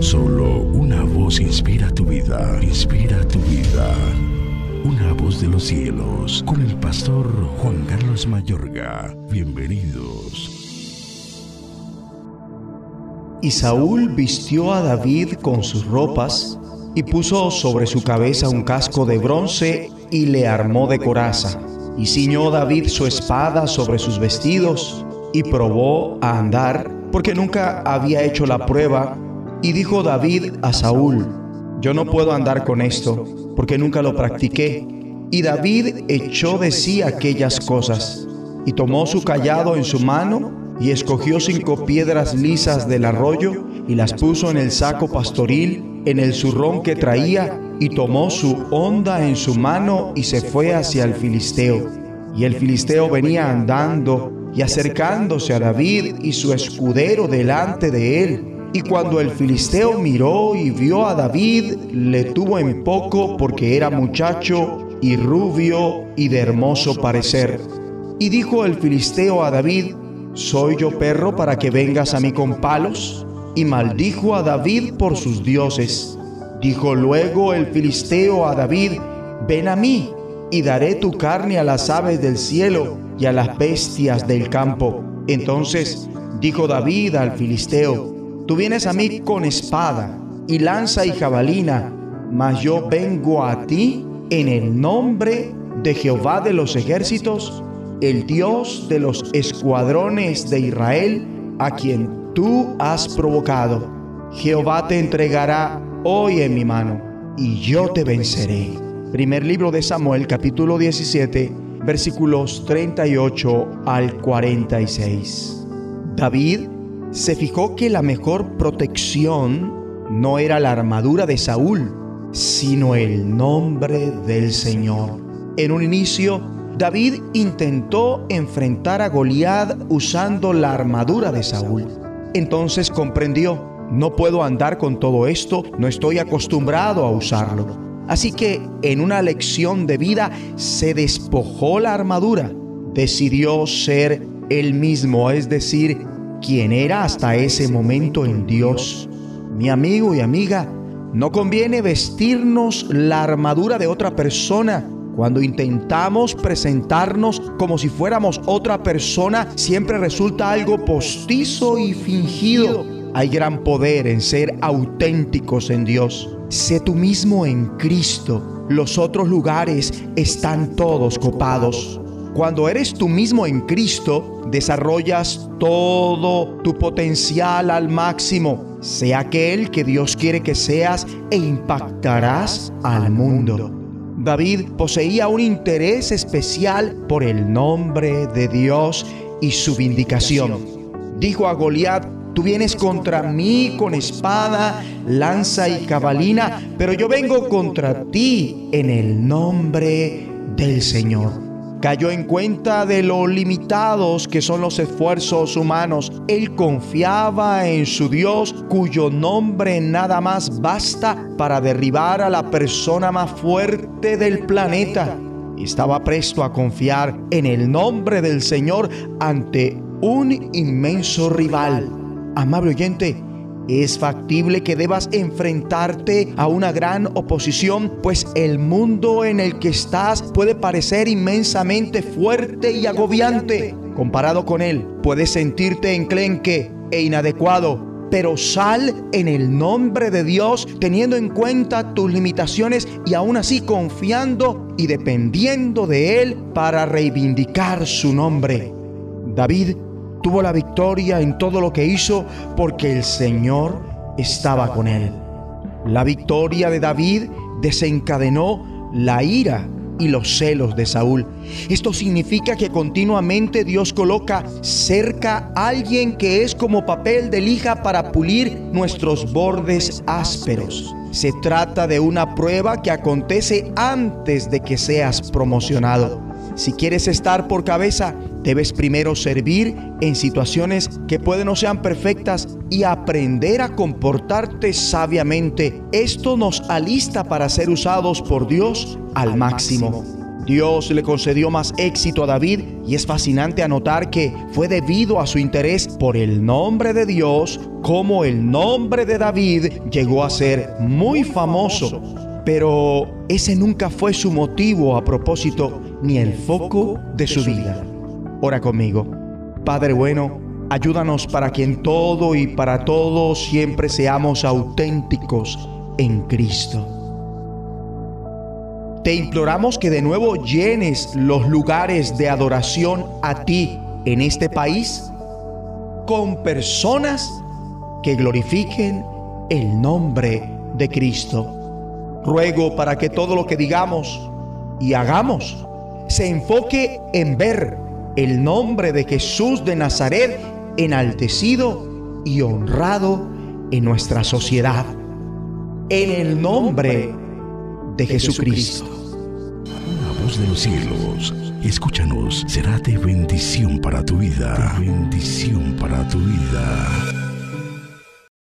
Solo una voz inspira tu vida, inspira tu vida. Una voz de los cielos, con el pastor Juan Carlos Mayorga. Bienvenidos. Y Saúl vistió a David con sus ropas y puso sobre su cabeza un casco de bronce y le armó de coraza. Y ciñó David su espada sobre sus vestidos y probó a andar porque nunca había hecho la prueba. Y dijo David a Saúl, yo no puedo andar con esto porque nunca lo practiqué. Y David echó de sí aquellas cosas y tomó su callado en su mano y escogió cinco piedras lisas del arroyo y las puso en el saco pastoril, en el zurrón que traía, y tomó su honda en su mano y se fue hacia el filisteo. Y el filisteo venía andando y acercándose a David y su escudero delante de él. Y cuando el filisteo miró y vio a David, le tuvo en poco porque era muchacho y rubio y de hermoso parecer. Y dijo el filisteo a David, ¿soy yo perro para que vengas a mí con palos? Y maldijo a David por sus dioses. Dijo luego el filisteo a David, ven a mí y daré tu carne a las aves del cielo y a las bestias del campo. Entonces dijo David al filisteo, tú vienes a mí con espada y lanza y jabalina, mas yo vengo a ti en el nombre de Jehová de los ejércitos, el Dios de los escuadrones de Israel, a quien tú has provocado. Jehová te entregará hoy en mi mano, y yo te venceré. Primer libro de Samuel, capítulo 17, versículos 38 al 46. David se fijó que la mejor protección no era la armadura de Saúl, sino el nombre del Señor. En un inicio, David intentó enfrentar a Goliat usando la armadura de Saúl. Entonces comprendió, no puedo andar con todo esto, no estoy acostumbrado a usarlo. Así que en una lección de vida se despojó la armadura, decidió ser él mismo, es decir, quien era hasta ese momento en Dios. Mi amigo y amiga, no conviene vestirnos la armadura de otra persona. Cuando intentamos presentarnos como si fuéramos otra persona, siempre resulta algo postizo y fingido. Hay gran poder en ser auténticos en Dios. Sé tú mismo en Cristo. Los otros lugares están todos copados. Cuando eres tú mismo en Cristo, desarrollas todo tu potencial al máximo. Sea aquel que Dios quiere que seas e impactarás al mundo. David poseía un interés especial por el nombre de Dios y su vindicación. Dijo a Goliat, tú vienes contra mí con espada, lanza y cabalina, pero yo vengo contra ti en el nombre del Señor cayó en cuenta de lo limitados que son los esfuerzos humanos. Él confiaba en su Dios cuyo nombre nada más basta para derribar a la persona más fuerte del planeta. Estaba presto a confiar en el nombre del Señor ante un inmenso rival. Amable oyente, es factible que debas enfrentarte a una gran oposición, pues el mundo en el que estás puede parecer inmensamente fuerte y agobiante. Comparado con él, puedes sentirte enclenque e inadecuado, pero sal en el nombre de Dios teniendo en cuenta tus limitaciones y aún así confiando y dependiendo de Él para reivindicar su nombre. David tuvo la victoria en todo lo que hizo porque el Señor estaba con él. La victoria de David desencadenó la ira y los celos de Saúl. Esto significa que continuamente Dios coloca cerca a alguien que es como papel de lija para pulir nuestros bordes ásperos. Se trata de una prueba que acontece antes de que seas promocionado. Si quieres estar por cabeza, debes primero servir en situaciones que pueden no sean perfectas y aprender a comportarte sabiamente. Esto nos alista para ser usados por Dios al máximo. Dios le concedió más éxito a David y es fascinante anotar que fue debido a su interés por el nombre de Dios como el nombre de David llegó a ser muy famoso. Pero ese nunca fue su motivo a propósito ni el foco de su vida. Ora conmigo. Padre bueno, ayúdanos para que en todo y para todos siempre seamos auténticos en Cristo. Te imploramos que de nuevo llenes los lugares de adoración a ti en este país con personas que glorifiquen el nombre de Cristo. Ruego para que todo lo que digamos y hagamos se enfoque en ver el nombre de Jesús de Nazaret enaltecido y honrado en nuestra sociedad. En el nombre de Jesucristo de los cielos, escúchanos, será de bendición para tu vida. bendición para tu vida.